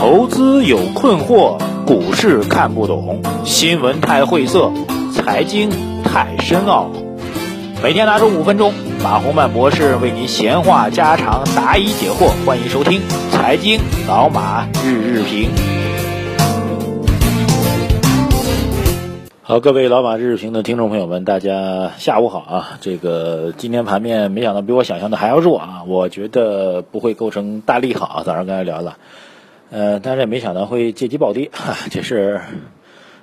投资有困惑，股市看不懂，新闻太晦涩，财经太深奥。每天拿出五分钟，马洪曼博士为您闲话家常，答疑解惑。欢迎收听《财经老马日日评》。好，各位老马日日评的听众朋友们，大家下午好啊！这个今天盘面没想到比我想象的还要弱啊！我觉得不会构成大利好，早上跟大家聊了。呃，但是也没想到会借机暴跌，这是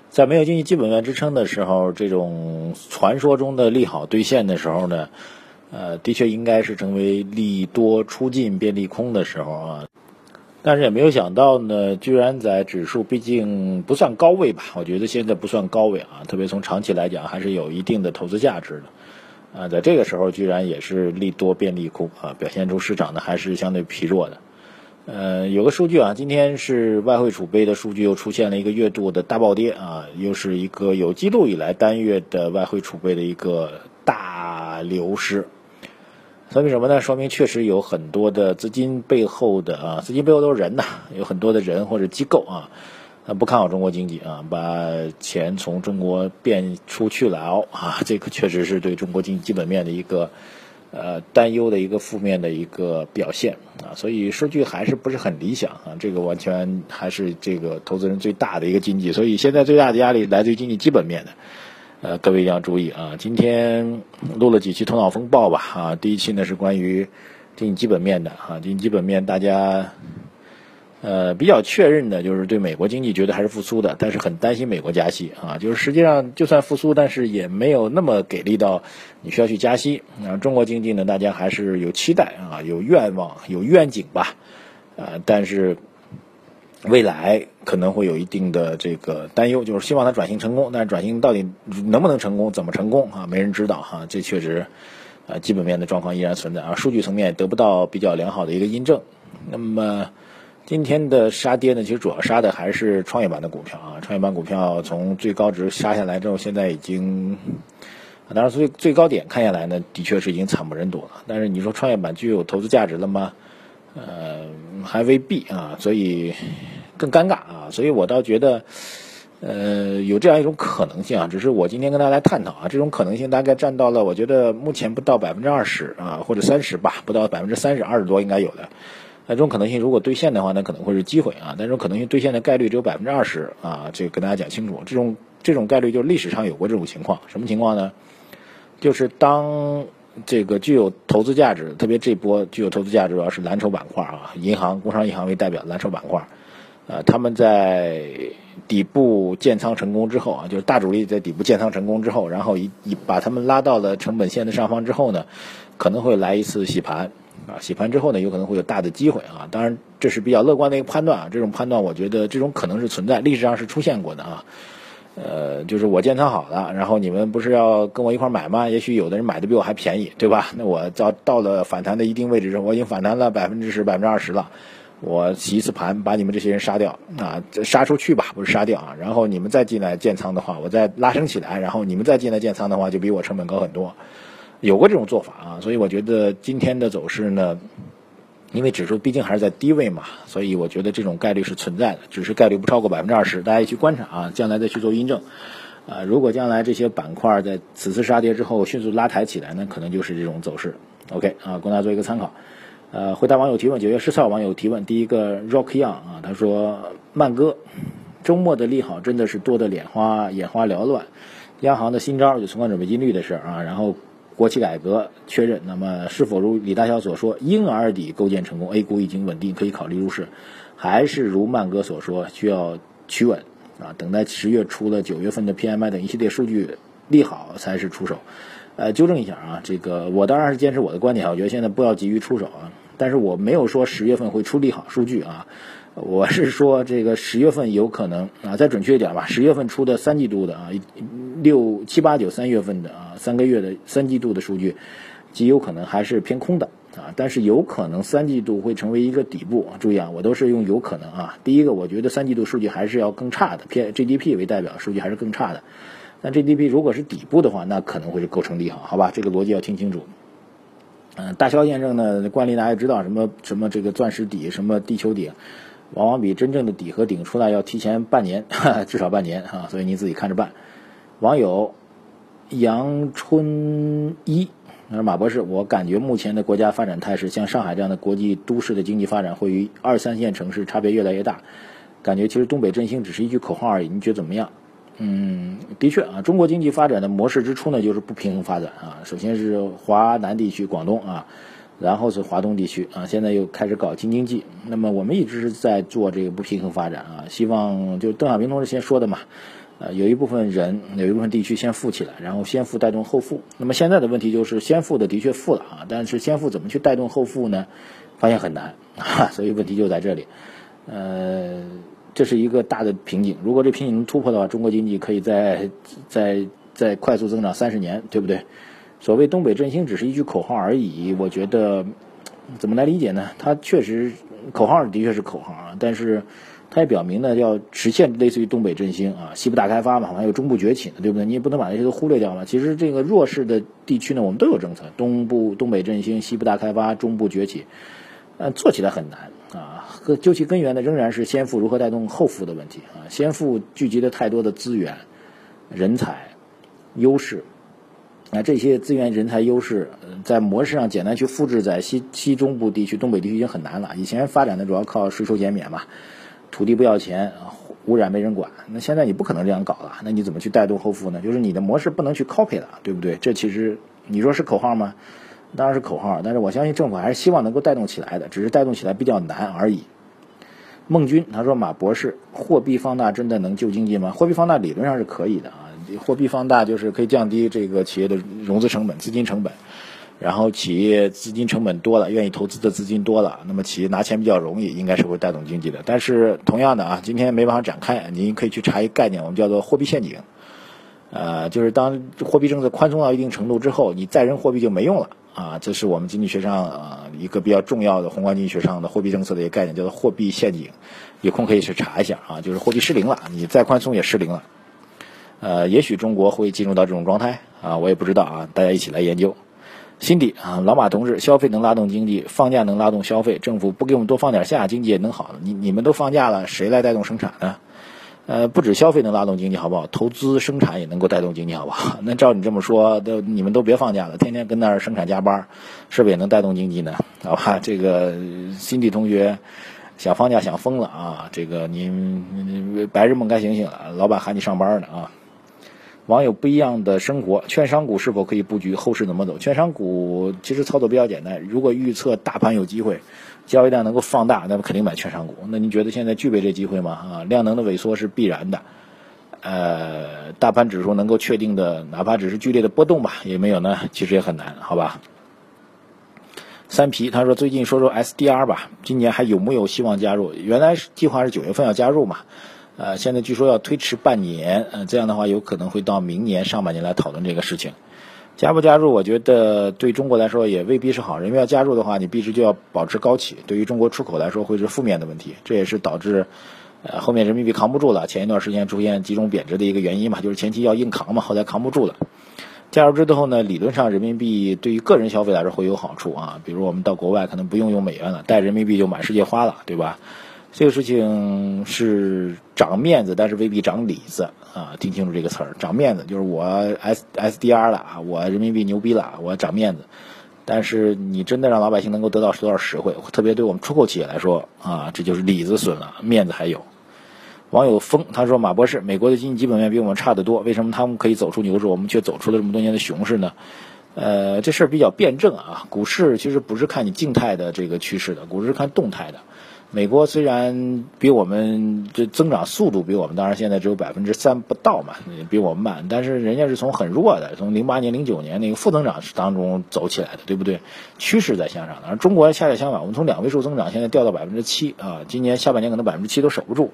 在没有经济基本面支撑的时候，这种传说中的利好兑现的时候呢，呃，的确应该是成为利多出尽变利空的时候啊。但是也没有想到呢，居然在指数毕竟不算高位吧，我觉得现在不算高位啊，特别从长期来讲还是有一定的投资价值的啊，在这个时候居然也是利多变利空啊，表现出市场呢还是相对疲弱的。呃，有个数据啊，今天是外汇储备的数据又出现了一个月度的大暴跌啊，又是一个有记录以来单月的外汇储备的一个大流失。说明什么呢？说明确实有很多的资金背后的啊，资金背后都是人呐，有很多的人或者机构啊，不看好中国经济啊，把钱从中国变出去了啊，这个确实是对中国经济基本面的一个。呃，担忧的一个负面的一个表现啊，所以数据还是不是很理想啊。这个完全还是这个投资人最大的一个经济，所以现在最大的压力来自于经济基本面的。呃，各位一定要注意啊。今天录了几期头脑风暴吧啊，第一期呢是关于经济基本面的啊，经济基本面大家。呃，比较确认的就是对美国经济觉得还是复苏的，但是很担心美国加息啊。就是实际上就算复苏，但是也没有那么给力到你需要去加息。啊，中国经济呢，大家还是有期待啊，有愿望，有愿景吧。啊，但是未来可能会有一定的这个担忧，就是希望它转型成功，但是转型到底能不能成功，怎么成功啊？没人知道哈。这确实，啊，基本面的状况依然存在啊，数据层面得不到比较良好的一个印证。那么。今天的杀跌呢，其实主要杀的还是创业板的股票啊。创业板股票从最高值杀下来之后，现在已经，当然最最高点看下来呢，的确是已经惨不忍睹了。但是你说创业板具有投资价值了吗？呃，还未必啊。所以更尴尬啊。所以我倒觉得，呃，有这样一种可能性啊。只是我今天跟大家来探讨啊，这种可能性大概占到了，我觉得目前不到百分之二十啊，或者三十吧，不到百分之三十，二十多应该有的。那这种可能性如果兑现的话，那可能会是机会啊。但这种可能性兑现的概率只有百分之二十啊。这个跟大家讲清楚，这种这种概率就是历史上有过这种情况。什么情况呢？就是当这个具有投资价值，特别这波具有投资价值主要是蓝筹板块啊，银行、工商银行为代表蓝筹板块，呃，他们在底部建仓成功之后啊，就是大主力在底部建仓成功之后，然后一一把他们拉到了成本线的上方之后呢，可能会来一次洗盘。啊，洗盘之后呢，有可能会有大的机会啊。当然，这是比较乐观的一个判断啊。这种判断，我觉得这种可能是存在，历史上是出现过的啊。呃，就是我建仓好了，然后你们不是要跟我一块买吗？也许有的人买的比我还便宜，对吧？那我到到了反弹的一定位置之后，我已经反弹了百分之十、百分之二十了，我洗一次盘，把你们这些人杀掉啊，杀出去吧，不是杀掉啊。然后你们再进来建仓的话，我再拉升起来，然后你们再进来建仓的话，就比我成本高很多。有过这种做法啊，所以我觉得今天的走势呢，因为指数毕竟还是在低位嘛，所以我觉得这种概率是存在的，只是概率不超过百分之二十，大家去观察啊，将来再去做印证。啊，如果将来这些板块在此次杀跌之后迅速拉抬起来呢，可能就是这种走势。OK 啊，供大家做一个参考。呃，回答网友提问，九月十四号网友提问，第一个 Rock Young 啊，他说曼哥，周末的利好真的是多的眼花眼花缭乱，央行的新招就存款准备金率的事儿啊，然后。国企改革确认，那么是否如李大霄所说，婴儿底构建成功，A 股已经稳定，可以考虑入市，还是如曼哥所说，需要取稳啊，等待十月初的九月份的 PMI 等一系列数据利好才是出手。呃，纠正一下啊，这个我当然是坚持我的观点，我觉得现在不要急于出手啊，但是我没有说十月份会出利好数据啊。我是说，这个十月份有可能啊，再准确一点吧，十月份出的三季度的啊，六七八九三月份的啊，三个月的三季度的数据，极有可能还是偏空的啊，但是有可能三季度会成为一个底部。注意啊，我都是用有可能啊。第一个，我觉得三季度数据还是要更差的，偏 GDP 为代表数据还是更差的。但 GDP 如果是底部的话，那可能会是构成利好，好吧？这个逻辑要听清楚。嗯，大消验证呢，惯例大家知道什么什么这个钻石底，什么地球顶。往往比真正的底和顶出来要提前半年，至少半年啊，所以您自己看着办。网友杨春一他说：“马博士，我感觉目前的国家发展态势，像上海这样的国际都市的经济发展，会与二三线城市差别越来越大。感觉其实东北振兴只是一句口号而已，你觉得怎么样？”嗯，的确啊，中国经济发展的模式之初呢，就是不平衡发展啊。首先是华南地区，广东啊。然后是华东地区啊，现在又开始搞京津冀。那么我们一直是在做这个不平衡发展啊，希望就邓小平同志先说的嘛，呃，有一部分人，有一部分地区先富起来，然后先富带动后富。那么现在的问题就是先富的的确富了啊，但是先富怎么去带动后富呢？发现很难啊，所以问题就在这里。呃，这是一个大的瓶颈。如果这瓶颈能突破的话，中国经济可以在在在快速增长三十年，对不对？所谓东北振兴只是一句口号而已，我觉得怎么来理解呢？它确实口号的确是口号啊，但是它也表明呢要实现类似于东北振兴啊，西部大开发嘛，还有中部崛起呢，对不对？你也不能把这些都忽略掉了。其实这个弱势的地区呢，我们都有政策，东部东北振兴、西部大开发、中部崛起，呃，做起来很难啊。究其根源呢，仍然是先富如何带动后富的问题啊。先富聚集了太多的资源、人才、优势。那这些资源、人才优势，在模式上简单去复制在西西中部地区、东北地区已经很难了。以前发展的主要靠税收减免嘛，土地不要钱，污染没人管。那现在你不可能这样搞了，那你怎么去带动后富呢？就是你的模式不能去 copy 了，对不对？这其实你说是口号吗？当然是口号，但是我相信政府还是希望能够带动起来的，只是带动起来比较难而已。孟军他说：“马博士，货币放大真的能救经济吗？货币放大理论上是可以的啊。”货币放大就是可以降低这个企业的融资成本、资金成本，然后企业资金成本多了，愿意投资的资金多了，那么企业拿钱比较容易，应该是会带动经济的。但是同样的啊，今天没办法展开，您可以去查一个概念，我们叫做货币陷阱。呃，就是当货币政策宽松到一定程度之后，你再扔货币就没用了啊。这是我们经济学上啊一个比较重要的宏观经济学上的货币政策的一个概念，叫做货币陷阱。有空可以去查一下啊，就是货币失灵了，你再宽松也失灵了。呃，也许中国会进入到这种状态啊，我也不知道啊，大家一起来研究。辛迪啊，老马同志，消费能拉动经济，放假能拉动消费，政府不给我们多放点假，经济也能好。你你们都放假了，谁来带动生产呢？呃，不止消费能拉动经济，好不好？投资生产也能够带动经济，好不好？那照你这么说，都你们都别放假了，天天跟那儿生产加班，是不是也能带动经济呢？好吧，这个辛迪同学想放假想疯了啊！这个您白日梦该醒醒了，老板喊你上班呢啊！网友不一样的生活，券商股是否可以布局？后市怎么走？券商股其实操作比较简单，如果预测大盘有机会，交易量能够放大，那么肯定买券商股。那您觉得现在具备这机会吗？啊，量能的萎缩是必然的。呃，大盘指数能够确定的，哪怕只是剧烈的波动吧，也没有呢，其实也很难，好吧？三皮他说最近说说 SDR 吧，今年还有没有希望加入？原来计划是九月份要加入嘛。呃，现在据说要推迟半年，嗯，这样的话有可能会到明年上半年来讨论这个事情。加不加入，我觉得对中国来说也未必是好。因为要加入的话，你币值就要保持高企，对于中国出口来说会是负面的问题。这也是导致，呃，后面人民币扛不住了，前一段时间出现集中贬值的一个原因嘛，就是前期要硬扛嘛，后来扛不住了。加入之后呢，理论上人民币对于个人消费来说会有好处啊，比如我们到国外可能不用用美元了，带人民币就满世界花了，对吧？这个事情是长面子，但是未必长里子啊！听清楚这个词儿，长面子就是我 S S D R 了啊，我人民币牛逼了，我长面子。但是你真的让老百姓能够得到多少实惠，特别对我们出口企业来说啊，这就是里子损了，面子还有。网友风他说：“马博士，美国的经济基本面比我们差得多，为什么他们可以走出牛市，我们却走出了这么多年的熊市呢？”呃，这事儿比较辩证啊。股市其实不是看你静态的这个趋势的，股市是看动态的。美国虽然比我们这增长速度比我们当然现在只有百分之三不到嘛，比我们慢，但是人家是从很弱的，从零八年、零九年那个负增长当中走起来的，对不对？趋势在向上的，而中国恰恰相反，我们从两位数增长现在掉到百分之七啊，今年下半年可能百分之七都守不住，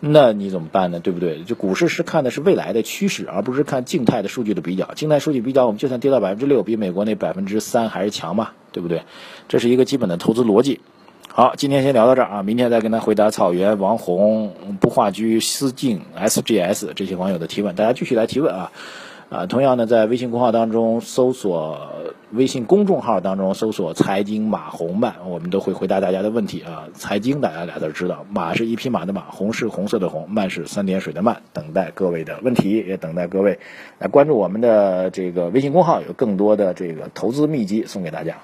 那你怎么办呢？对不对？就股市是看的是未来的趋势，而不是看静态的数据的比较。静态数据比较，我们就算跌到百分之六，比美国那百分之三还是强嘛，对不对？这是一个基本的投资逻辑。好，今天先聊到这儿啊，明天再跟他回答草原王红不化居思静 SGS 这些网友的提问，大家继续来提问啊啊，同样呢，在微信公号当中搜索微信公众号当中搜索“财经马红漫”，我们都会回答大家的问题啊。财经大家俩都知道，马是一匹马的马，红是红色的红，漫是三点水的漫，等待各位的问题，也等待各位来关注我们的这个微信公号，有更多的这个投资秘籍送给大家。